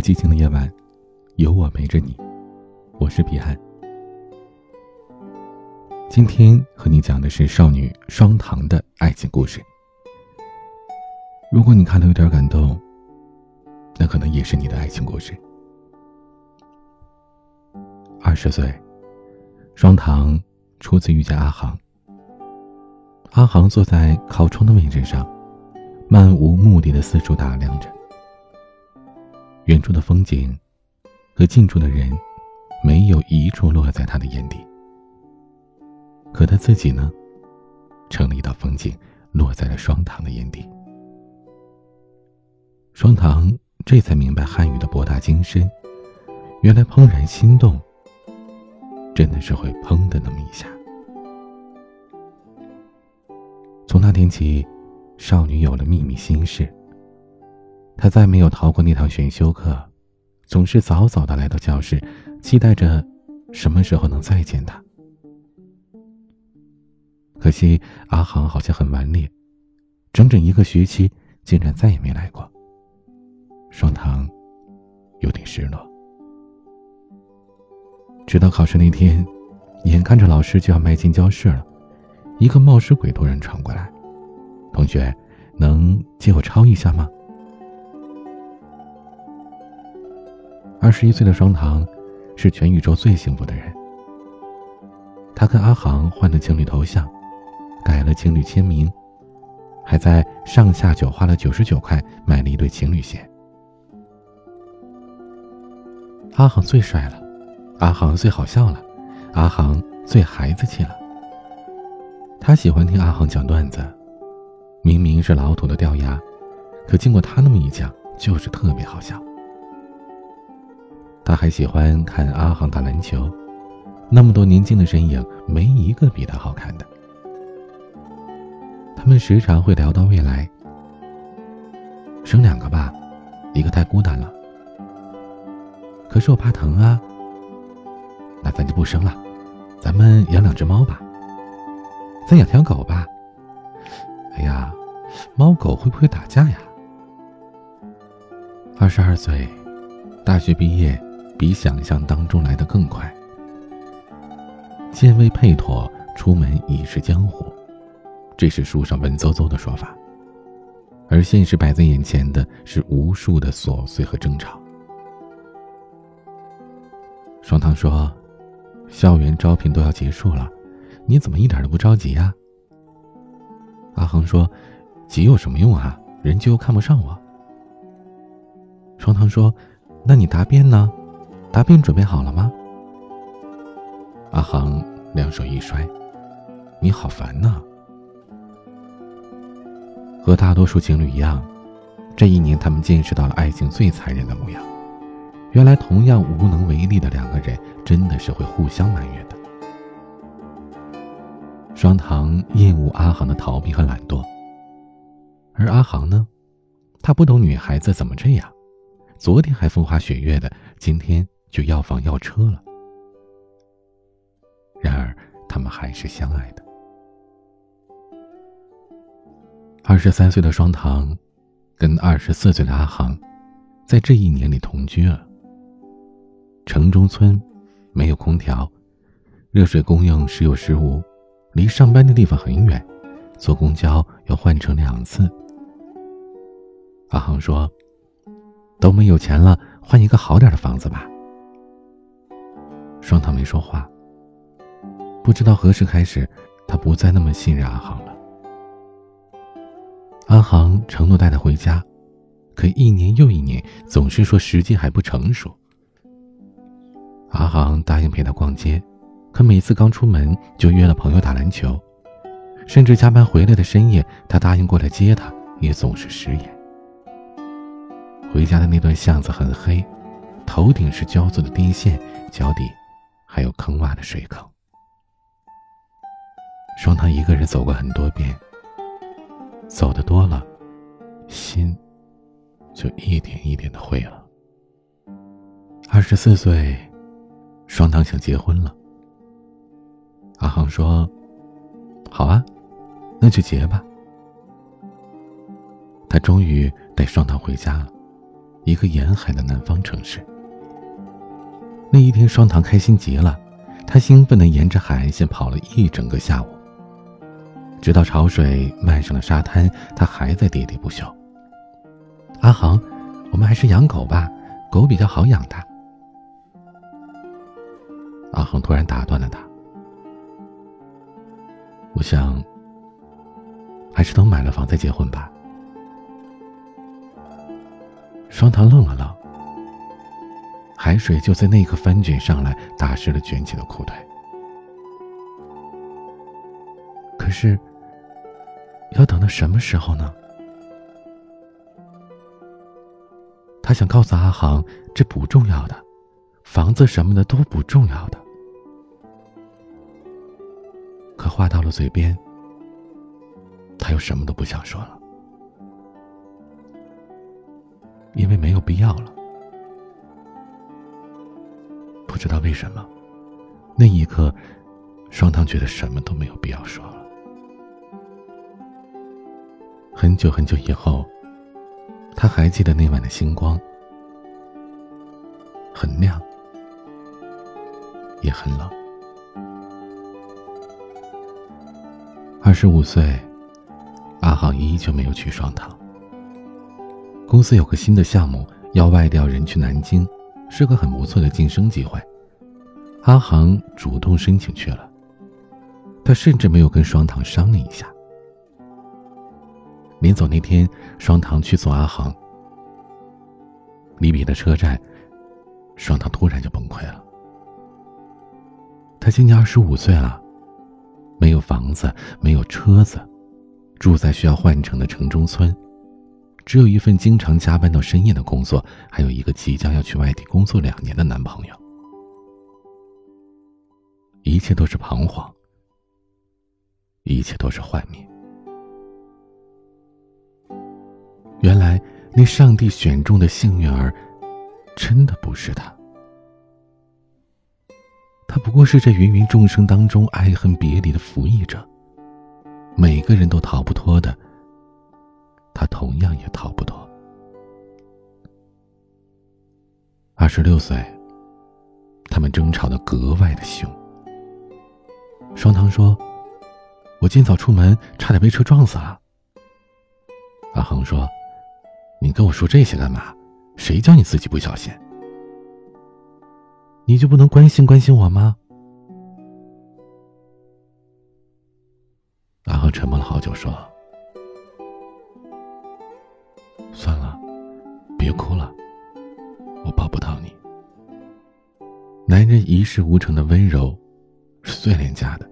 寂静的夜晚，有我陪着你。我是彼岸。今天和你讲的是少女双糖的爱情故事。如果你看的有点感动，那可能也是你的爱情故事。二十岁，双糖初次遇见阿航。阿航坐在靠窗的位置上，漫无目的的四处打量着。远处的风景，和近处的人，没有一处落在他的眼底。可他自己呢，成了一道风景，落在了双糖的眼底。双糖这才明白汉语的博大精深，原来怦然心动，真的是会砰的那么一下。从那天起，少女有了秘密心事。他再没有逃过那堂选修课，总是早早的来到教室，期待着什么时候能再见他。可惜阿航好像很顽劣，整整一个学期竟然再也没来过。双糖有点失落。直到考试那天，眼看着老师就要迈进教室了，一个冒失鬼突然闯过来：“同学，能借我抄一下吗？”二十一岁的双糖，是全宇宙最幸福的人。他跟阿航换了情侣头像，改了情侣签名，还在上下九花了九十九块买了一对情侣鞋。阿航最帅了，阿航最好笑了，阿航最孩子气了。他喜欢听阿航讲段子，明明是老土的掉牙，可经过他那么一讲，就是特别好笑。他还喜欢看阿航打篮球，那么多年轻的身影，没一个比他好看的。他们时常会聊到未来，生两个吧，一个太孤单了。可是我怕疼啊，那咱就不生了，咱们养两只猫吧。再养条狗吧。哎呀，猫狗会不会打架呀？二十二岁，大学毕业。比想象当中来的更快。剑未配妥，出门已是江湖，这是书上文绉绉的说法。而现实摆在眼前的是无数的琐碎和争吵。双糖说：“校园招聘都要结束了，你怎么一点都不着急呀？”阿恒说：“急有什么用啊？人家又看不上我。”双糖说：“那你答辩呢？”答辩准备好了吗？阿航两手一摔：“你好烦呐！”和大多数情侣一样，这一年他们见识到了爱情最残忍的模样。原来，同样无能为力的两个人，真的是会互相埋怨的。双糖厌恶阿航的逃避和懒惰，而阿航呢，他不懂女孩子怎么这样，昨天还风花雪月的，今天。就要房要车了。然而，他们还是相爱的。二十三岁的双糖，跟二十四岁的阿航，在这一年里同居了。城中村没有空调，热水供应时有时无，离上班的地方很远，坐公交要换乘两次。阿航说：“都没有钱了，换一个好点的房子吧。”双糖没说话。不知道何时开始，他不再那么信任阿航了。阿航承诺带他回家，可一年又一年，总是说时机还不成熟。阿航答应陪他逛街，可每次刚出门就约了朋友打篮球，甚至加班回来的深夜，他答应过来接他，也总是食言。回家的那段巷子很黑，头顶是焦作的电线，脚底。还有坑洼的水坑，双糖一个人走过很多遍，走的多了，心就一点一点的灰了。二十四岁，双糖想结婚了。阿航说：“好啊，那就结吧。”他终于带双糖回家了，一个沿海的南方城市。那一天，双糖开心极了，他兴奋地沿着海岸线跑了一整个下午，直到潮水漫上了沙滩，他还在喋喋不休。阿航，我们还是养狗吧，狗比较好养的。阿航突然打断了他，我想，还是等买了房再结婚吧。双糖愣了愣。海水就在那一刻翻卷上来，打湿了卷起的裤腿。可是，要等到什么时候呢？他想告诉阿航，这不重要的，房子什么的都不重要的。可话到了嘴边，他又什么都不想说了，因为没有必要了。知道为什么，那一刻，双糖觉得什么都没有必要说了。很久很久以后，他还记得那晚的星光，很亮，也很冷。二十五岁，阿浩依旧没有去双糖。公司有个新的项目，要外调人去南京。是个很不错的晋升机会，阿航主动申请去了。他甚至没有跟双堂商量一下。临走那天，双堂去送阿航，离别的车站，双堂突然就崩溃了。他今年二十五岁了，没有房子，没有车子，住在需要换乘的城中村。只有一份经常加班到深夜的工作，还有一个即将要去外地工作两年的男朋友，一切都是彷徨，一切都是幻灭。原来那上帝选中的幸运儿，真的不是他，他不过是这芸芸众生当中爱恨别离的服役者，每个人都逃不脱的。他同样也逃不脱。二十六岁，他们争吵的格外的凶。双糖说：“我今早出门，差点被车撞死了。”阿恒说：“你跟我说这些干嘛？谁叫你自己不小心？你就不能关心关心我吗？”阿恒沉默了好久，说。别哭了，我抱不到你。男人一事无成的温柔，是最廉价的。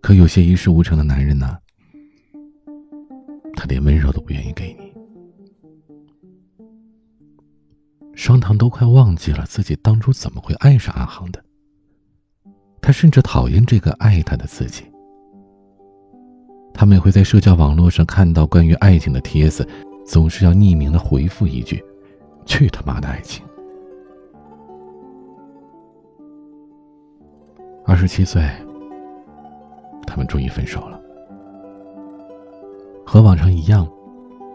可有些一事无成的男人呢，他连温柔都不愿意给你。双糖都快忘记了自己当初怎么会爱上阿航的，他甚至讨厌这个爱他的自己。他每回在社交网络上看到关于爱情的帖子，总是要匿名的回复一句：“去他妈的爱情！”二十七岁，他们终于分手了。和往常一样，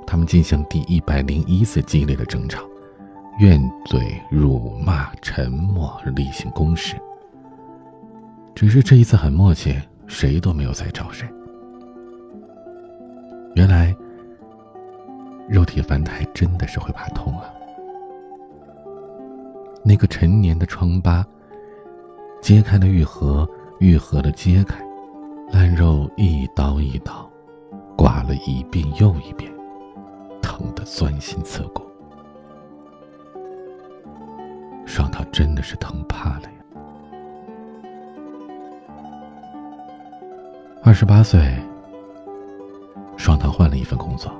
他们进行第一百零一次激烈的争吵，怨嘴、辱骂、沉默、例行公事。只是这一次很默契，谁都没有再找谁。原来，肉体凡胎真的是会怕痛啊！那个陈年的疮疤，揭开了愈合，愈合了揭开，烂肉一刀一刀，刮了一遍又一遍，疼得钻心刺骨。双桃真的是疼怕了呀！二十八岁。双糖换了一份工作，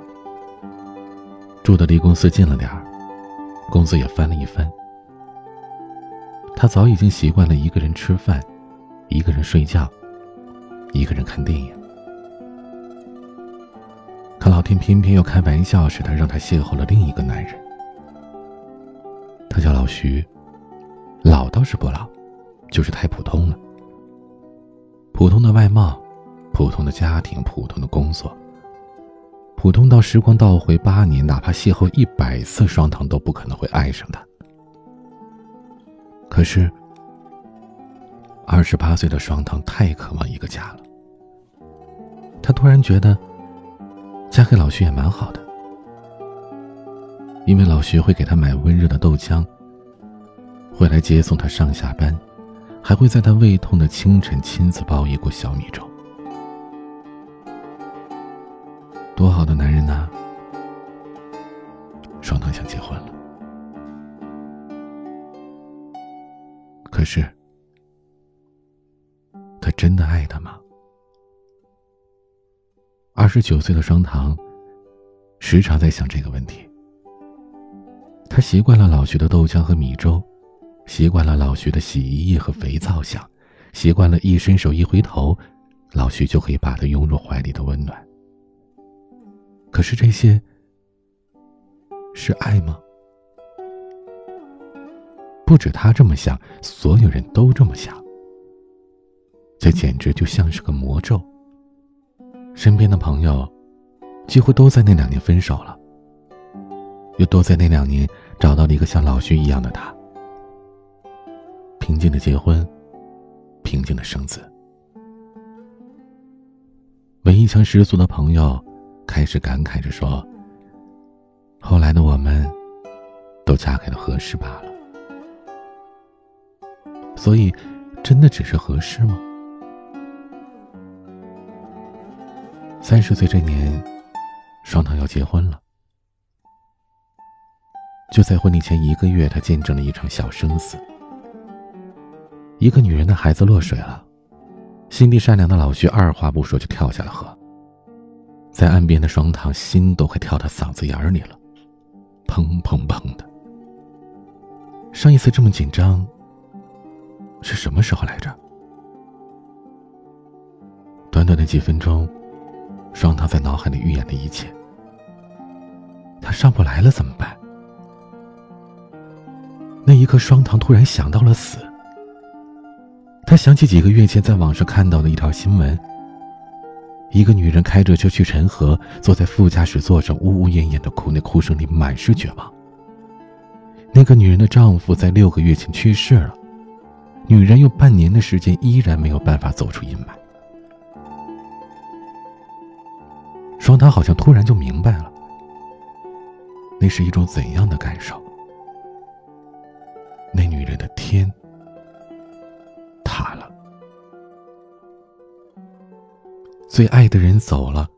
住的离公司近了点儿，工资也翻了一番。他早已经习惯了一个人吃饭，一个人睡觉，一个人看电影。可老天偏偏又开玩笑似的，让他邂逅了另一个男人。他叫老徐，老倒是不老，就是太普通了。普通的外貌，普通的家庭，普通的工作。普通到时光倒回八年，哪怕邂逅一百次，双糖都不可能会爱上他。可是，二十八岁的双糖太渴望一个家了。他突然觉得，嫁给老徐也蛮好的，因为老徐会给他买温热的豆浆，会来接送他上下班，还会在他胃痛的清晨亲自煲一锅小米粥。多好的男人呐！双糖想结婚了。可是，他真的爱他吗？二十九岁的双糖，时常在想这个问题。他习惯了老徐的豆浆和米粥，习惯了老徐的洗衣液和肥皂香，习惯了一伸手一回头，老徐就可以把他拥入怀里的温暖。可是这些，是爱吗？不止他这么想，所有人都这么想。这简直就像是个魔咒。身边的朋友，几乎都在那两年分手了，又都在那两年找到了一个像老徐一样的他。平静的结婚，平静的生子。文艺腔十足的朋友，开始感慨着说：“后来的我们，都嫁给了合适罢了。”所以，真的只是合适吗？三十岁这年，双糖要结婚了。就在婚礼前一个月，他见证了一场小生死。一个女人的孩子落水了，心地善良的老徐二话不说就跳下了河。在岸边的双糖心都快跳到嗓子眼里了，砰砰砰的。上一次这么紧张。是什么时候来着？短短的几分钟，双糖在脑海里预演了一切。他上不来了怎么办？那一刻，双糖突然想到了死。他想起几个月前在网上看到的一条新闻：一个女人开着车去陈河，坐在副驾驶座上呜呜咽咽的哭，那哭声里满是绝望。那个女人的丈夫在六个月前去世了。女人用半年的时间依然没有办法走出阴霾。双塔好像突然就明白了，那是一种怎样的感受？那女人的天最爱的人走了，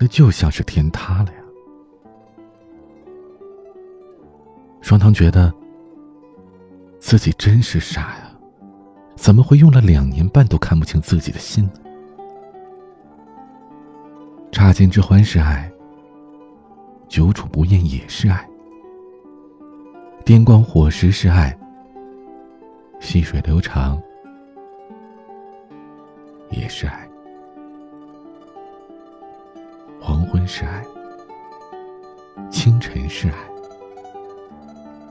那就像是天塌了呀。双糖觉得自己真是傻呀。怎么会用了两年半都看不清自己的心呢？乍见之欢是爱，久处不厌也是爱；电光火石是爱，细水流长也是爱；是爱，清晨是爱，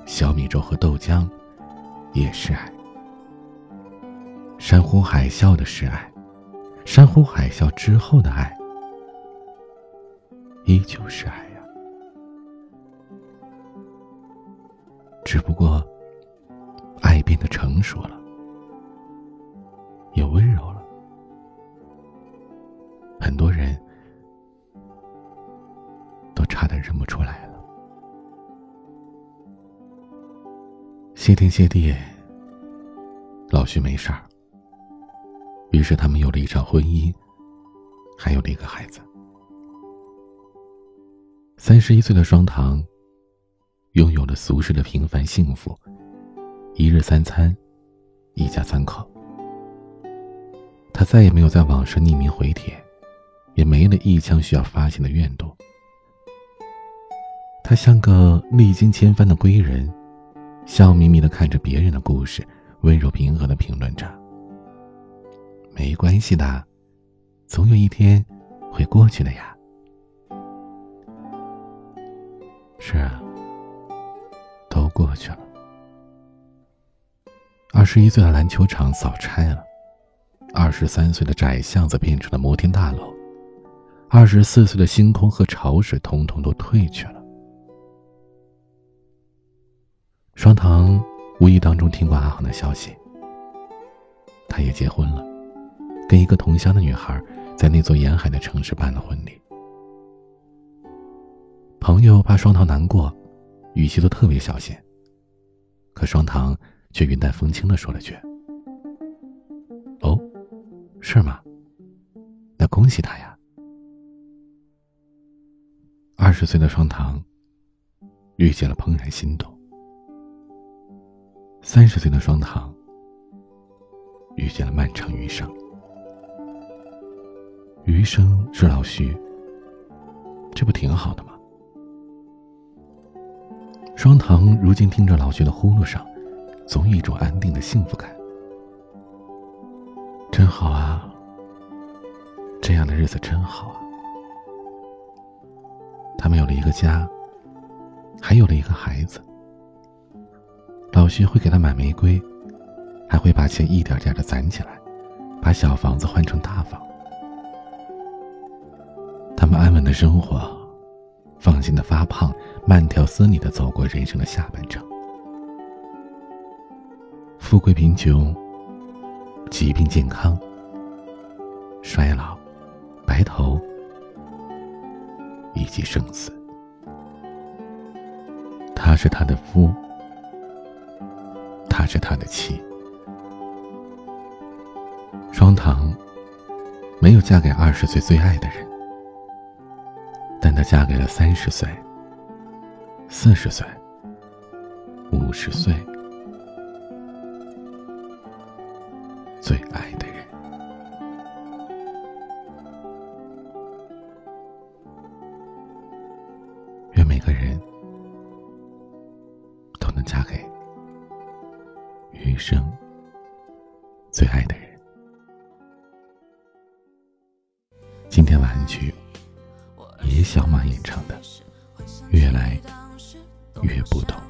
小米粥和豆浆也是爱。山呼海啸的是爱，山呼海啸之后的爱，依旧是爱呀。只不过，爱变得成熟了，谢天谢地，老徐没事儿。于是他们有了一场婚姻，还有了一个孩子。三十一岁的双糖，拥有了俗世的平凡幸福，一日三餐，一家三口。他再也没有在网上匿名回帖，也没了一腔需要发泄的怨毒。他像个历经千帆的归人，笑眯眯的看着别人的故事，温柔平和的评论着。没关系的，总有一天会过去的呀。是啊，都过去了。二十一岁的篮球场早拆了，二十三岁的窄巷子变成了摩天大楼，二十四岁的星空和潮水统统都退去了。双糖无意当中听过阿航的消息，他也结婚了，跟一个同乡的女孩在那座沿海的城市办了婚礼。朋友怕双糖难过，语气都特别小心。可双糖却云淡风轻的说了句：“哦，是吗？那恭喜他呀。”二十岁的双糖遇见了怦然心动，三十岁的双糖遇见了漫长余生。余生是老徐，这不挺好的吗？双糖如今听着老徐的呼噜声，总有一种安定的幸福感。真好啊，这样的日子真好啊。他们有了一个家，还有了一个孩子。老徐会给他买玫瑰，还会把钱一点点的攒起来，把小房子换成大房。他们安稳的生活，放心的发胖，慢条斯理的走过人生的下半场。富贵贫穷，疾病健康，衰老，白头。以及生死，他是他的夫，他是他的妻。双糖没有嫁给二十岁最爱的人，但她嫁给了三十岁、四十岁、五十岁最爱的人。余生最爱的人。今天晚安曲，野小马演唱的《越来越不同》。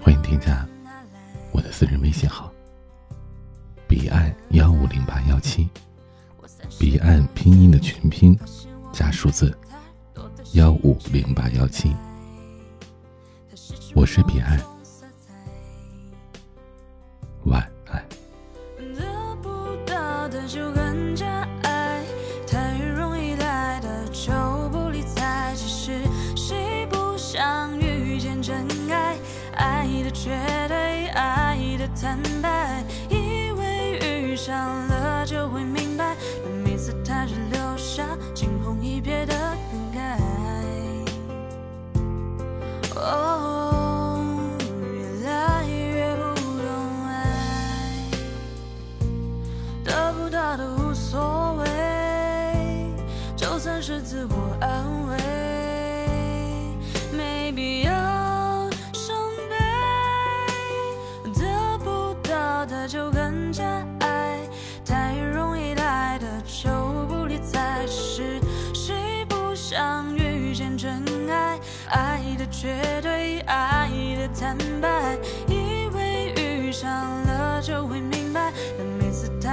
欢迎添加我的私人微信号：彼岸幺五零八幺七，彼岸拼音的全拼。加数字幺五零八幺七，我是彼岸，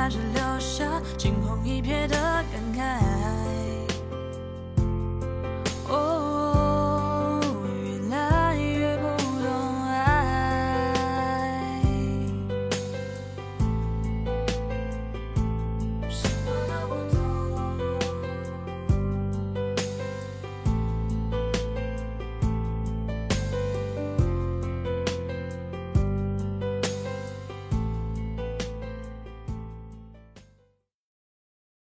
只留下惊鸿一瞥的感慨。